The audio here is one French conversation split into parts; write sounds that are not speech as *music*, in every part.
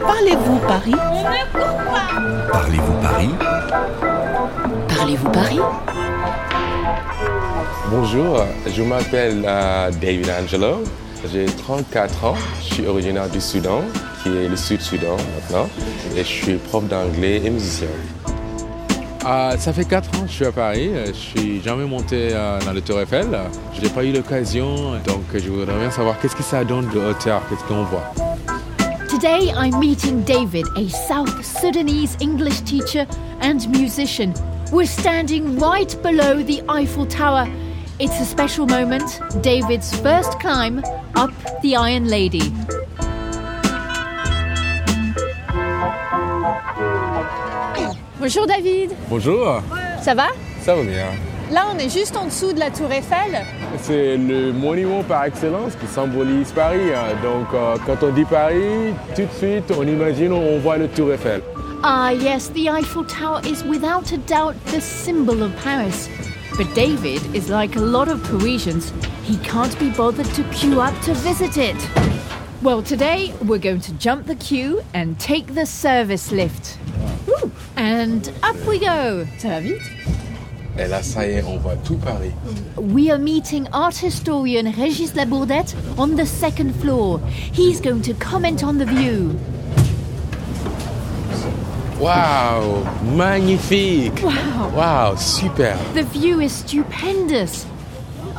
Parlez-vous Paris? Parlez-vous Paris? Parlez-vous Paris? Bonjour, je m'appelle euh, David Angelo, j'ai 34 ans, je suis originaire du Soudan, qui est le Sud-Soudan maintenant, et je suis prof d'anglais et musicien. Ah, ça fait 4 ans que je suis à Paris. Je suis jamais monté euh, dans le Tour Eiffel. Je n'ai pas eu l'occasion, donc je voudrais bien savoir qu'est-ce que ça donne de hauteur, qu'est-ce qu'on voit? Today I'm meeting David, a South Sudanese English teacher and musician. We're standing right below the Eiffel Tower. It's a special moment, David's first climb up the Iron Lady. Bonjour David, Bonjour, ça va ça va bien. Là on est juste en dessous de la tour Eiffel. C'est le monument par excellence qui symbolise Paris. hein. Donc euh, quand on dit Paris, tout de suite on imagine, on voit le Tour Eiffel. Ah, yes, the Eiffel Tower is without a doubt the symbol of Paris. But David is like a lot of Parisians. He can't be bothered to queue up to visit it. Well, today we're going to jump the queue and take the service lift. Woo! And up we go. Ça va vite? Et là, ça y est, on voit tout Paris. We are meeting art historian Régis Labourdette on the second floor. He's going to comment on the view. Wow, magnifique. Wow, Waouh, super. the view is stupendous.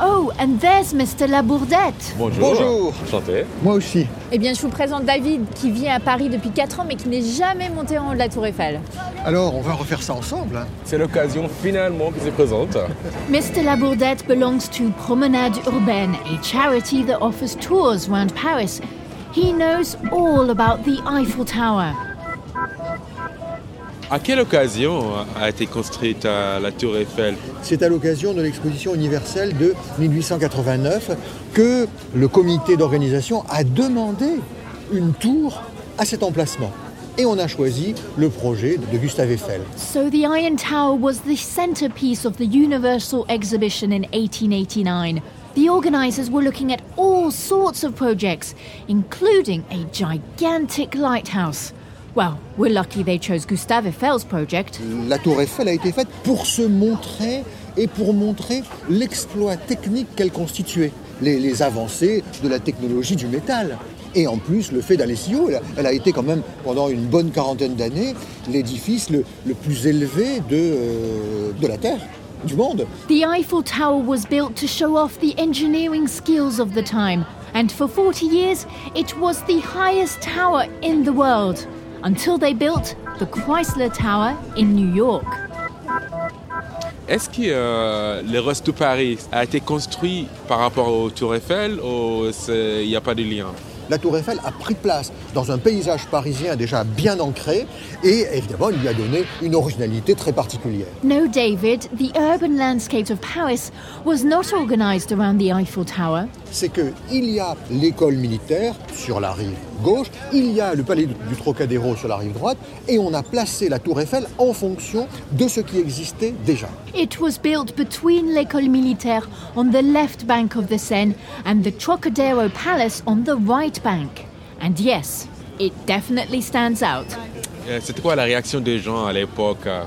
Oh, and there's Mr. Labourdette. Bonjour. Bonjour. Enchanté. Moi aussi. Eh bien je vous présente David qui vit à Paris depuis 4 ans mais qui n'est jamais monté en haut de la tour Eiffel. Alors, on va refaire ça ensemble. hein. C'est l'occasion finalement qui se présente. *laughs* Mr. Labourdette belongs to Promenade Urbaine, a charity that offers tours around Paris. He knows all about the Eiffel Tower. À quelle occasion a été construite euh, la Tour Eiffel? C'est à l'occasion de l'exposition universelle de 1889 que le comité d'organisation a demandé une tour à cet emplacement. Et on a choisi le projet de Gustave Eiffel. So the Iron Tower was the centerpiece of the Universal Exhibition in 1889. The organizers were looking at all sorts of projects, including a gigantic lighthouse. Well, we're lucky they chose Gustave Eiffel's project. La tour Eiffel a été faite pour se montrer et pour montrer l'exploit technique qu'elle constituait, les, les avancées de la technologie du métal. Et en plus, le fait d'aller si haut, elle a, été quand même, pendant une bonne quarantaine d'années, l'édifice le, le plus élevé de, euh, de la Terre, du monde. The Eiffel Tower was built to show off the engineering skills of the time, and for 40 years it was the highest tower in the world, until they built the Chrysler Tower in New York. Est-ce que euh, le reste Paris a été construit par rapport au Tour Eiffel ou il n'y a pas de lien? La tour Eiffel a pris place dans un paysage parisien déjà bien ancré et évidemment, il lui a donné une originalité très particulière. No, David, the urban landscape of Paris was not organized around the Eiffel Tower. c'est qu'il y a l'école militaire sur la rive gauche, il y a le palais du Trocadéro sur la rive droite, et on a placé la tour Eiffel en fonction de ce qui existait déjà. It was built between l'École Militaire on the left bank of the Seine and the Trocadero Palace on the right bank. And yes, it definitely stands out. Euh, C'était quoi la réaction des gens à l'époque euh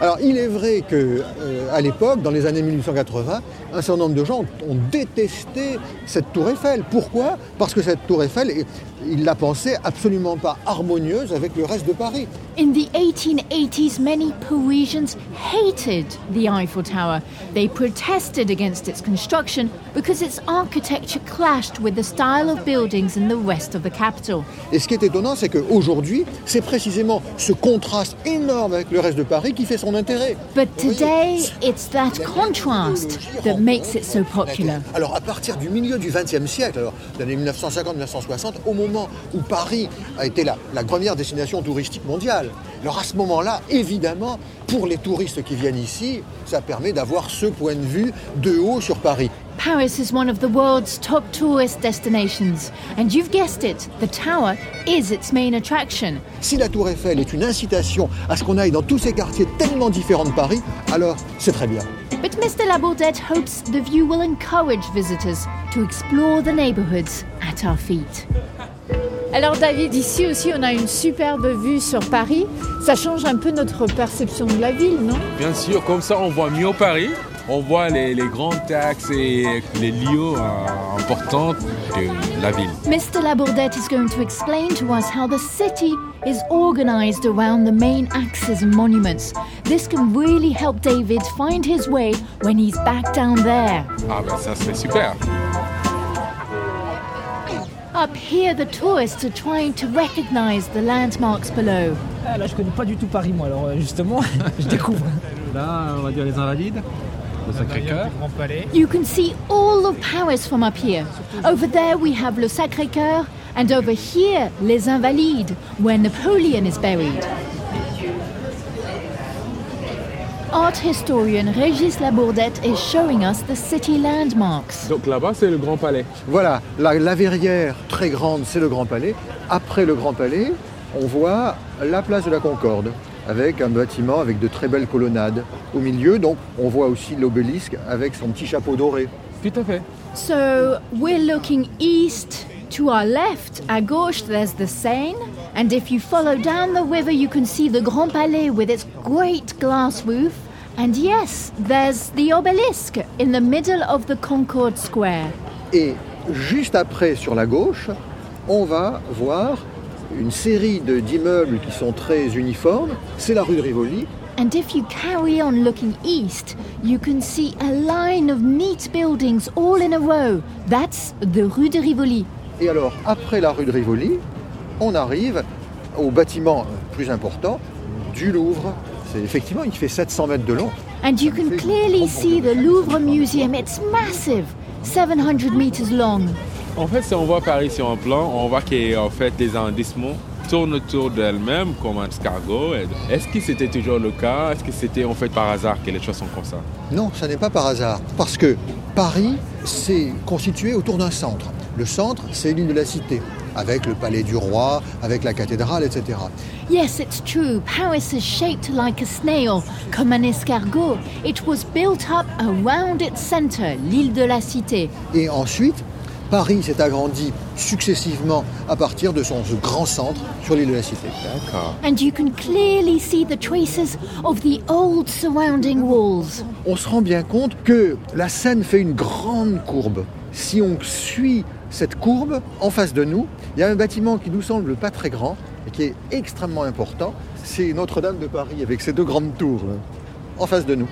Alors il est vrai que euh, à l'époque, dans les années 1880, un certain nombre de gens ont détesté cette tour Eiffel. Pourquoi? Parce que cette tour Eiffel, ils la pensaient absolument pas harmonieuse avec le reste de Paris. In the 1880s, many Parisians hated the Eiffel Tower. They protested against its construction because its architecture clashed with the style of buildings in the rest of the capital. Et ce qui est étonnant, c'est qu'aujourd'hui, c'est précisément ce contraste énorme avec le reste de Paris qui fait son intérêt. But today, it's that contrast that makes it so popular. Alors à partir du milieu du XXe siècle, alors l'année 1950-1960, au moment où Paris a été la, la première destination touristique mondiale, alors à ce moment-là, évidemment, pour les touristes qui viennent ici, ça permet d'avoir ce point de vue de haut sur Paris. Paris is one of the world's top tourist destinations, and you've guessed it, the tower is its main attraction. Si la Tour Eiffel est une incitation à ce qu'on aille dans tous ces quartiers tellement différents de Paris, alors c'est très bien. But Mr. Labourdette hopes the view will encourage visitors to explore the neighborhoods at our feet. Alors David, ici aussi on a une superbe vue sur Paris. Ça change un peu notre perception de la ville, non? Bien sûr, comme ça on voit mieux Paris. On voit les, les grands axes et les lieux euh, importants de la ville. Mr. Labourdette is going to explain to us how the city is organized around the main axes and monuments. This can really help David find his way when he's back down there. Ah ben ça serait super. Up here, the tourists are trying to recognize the landmarks below. Ah, là, je connais pas du tout Paris, moi, alors euh, justement, *laughs* je découvre. Là, on va dire les Invalides, le Sacré-Cœur. Grand Palais. You can see all of Paris from up here. Over there, we have Le Sacré-Cœur, and over here, Les Invalides, where Napoleon is buried. Art historian Régis Labourdette is showing us the city landmarks. Donc là-bas c'est le Grand Palais. Voilà, la, la verrière très grande, c'est le Grand Palais. Après le Grand Palais, on voit la place de la Concorde, avec un bâtiment avec de très belles colonnades. Au milieu, donc, on voit aussi l'obélisque avec son petit chapeau doré. Tout à fait. So we're looking east. To our left, à gauche, there's the Seine. And if you follow down the river, you can see the Grand Palais with its great glass roof. And yes, there's the obelisk in the middle of the Concorde Square. Et juste après, sur la gauche, on va voir une série de- d'immeubles qui sont très uniformes. C'est la rue de Rivoli. And if you carry on looking east, you can see a line of neat buildings all in a row. That's the Rue de Rivoli. Et alors, après la rue de Rivoli, on arrive au bâtiment plus important du Louvre. C'est effectivement, il fait 700 mètres de long. And you can clearly see the Louvre Museum. It's massive, 700 meters long. En fait, si on voit Paris sur un plan, on voit que en fait les arrondissements tournent autour d'elles-mêmes comme un escargot. Est-ce que c'était toujours le cas? Est-ce que c'était en fait par hasard que les choses sont comme ça? Non, ça n'est pas par hasard. Parce que Paris, c'est constitué autour d'un centre. Le centre, c'est l'île de la Cité, avec le palais du roi, avec la cathédrale, etc. Yes, it's true. Paris is shaped like a snail, comme un escargot. It was built up around its center, l'île de la Cité. Et ensuite, Paris s'est agrandi successivement à partir de son ce grand centre sur l'île de la Cité. D'accord. And you can clearly see the traces of the old surrounding walls. On se rend bien compte que la Seine fait une grande courbe. Si on suit cette courbe, en face de nous, il y a un bâtiment qui nous semble pas très grand et qui est extrêmement important. C'est Notre-Dame de Paris avec ses deux grandes tours là, en face de nous.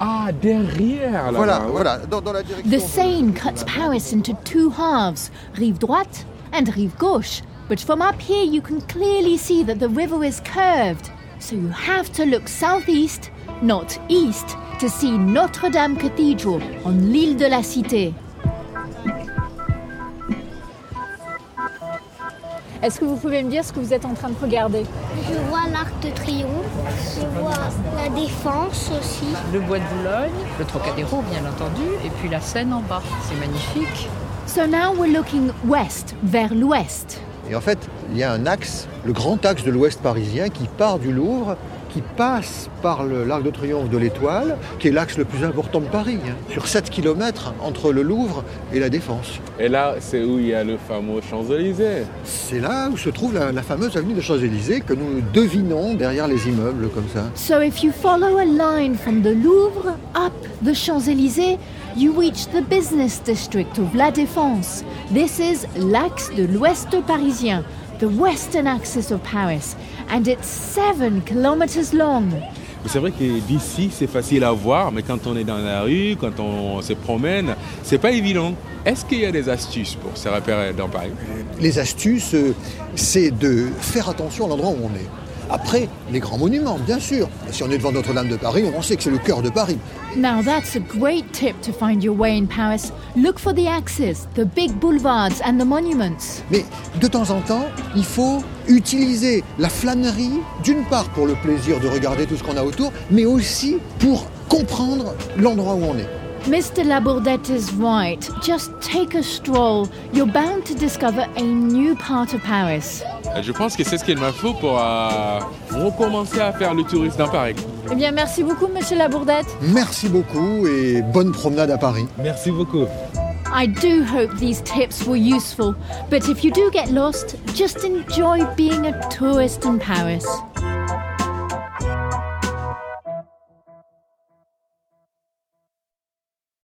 Ah, derrière là Voilà, voilà, dans, dans la direction. The Seine cuts Paris into two halves, rive droite and rive gauche. But from up here, you can clearly see that the river is curved. So you have to look southeast, not east, to see Notre Dame Cathedral on l'île de la Cité. Est-ce que vous pouvez me dire ce que vous êtes en train de regarder? Je vois l'Arc de Triomphe, je vois la Défense aussi. Le bois de Boulogne, le Trocadéro bien entendu, et puis la Seine en bas. C'est magnifique. So now we're looking west, vers l'ouest. Et en fait, il y a un axe, le grand axe de l'ouest parisien qui part du Louvre, qui passe par l'Arc de Triomphe de l'Étoile, qui est l'axe le plus important de Paris, hein, sur 7 km entre le Louvre et la Défense. Et là, c'est où il y a le fameux Champs-Élysées. C'est là où se trouve la, la fameuse avenue des Champs-Élysées que nous devinons derrière les immeubles comme ça. So if you follow a line from the Louvre up the Champs-Élysées, you reach the business district of La Défense. This is l'axe de l'ouest parisien, the western axis of Paris, and it's seven kilometers long. C'est vrai que d'ici, c'est facile à voir, mais quand on est dans la rue, quand on se promène, c'est pas évident. Est-ce qu'il y a des astuces pour se repérer dans Paris? Les astuces, euh, c'est de faire attention à l'endroit où on est. Après, les grands monuments, bien sûr. Si on est devant Notre-Dame de Paris, on sait que c'est le cœur de Paris. Now that's a great tip to find your way in Paris. Look for the axes, the big boulevards, and the monuments. Mais de temps en temps, il faut utiliser la flânerie, d'une part pour le plaisir de regarder tout ce qu'on a autour, mais aussi pour comprendre l'endroit où on est. Mr. Labourdette is right. Just take a stroll. You're bound to discover a new part of Paris. Euh, Je pense que c'est ce qu'il me faut pour euh, recommencer à faire le tourisme dans Paris. Eh bien, merci beaucoup, monsieur Labourdette. Merci beaucoup et bonne promenade à Paris. Merci beaucoup. I do hope these tips were useful, but if you do get lost, just enjoy being a tourist in Paris.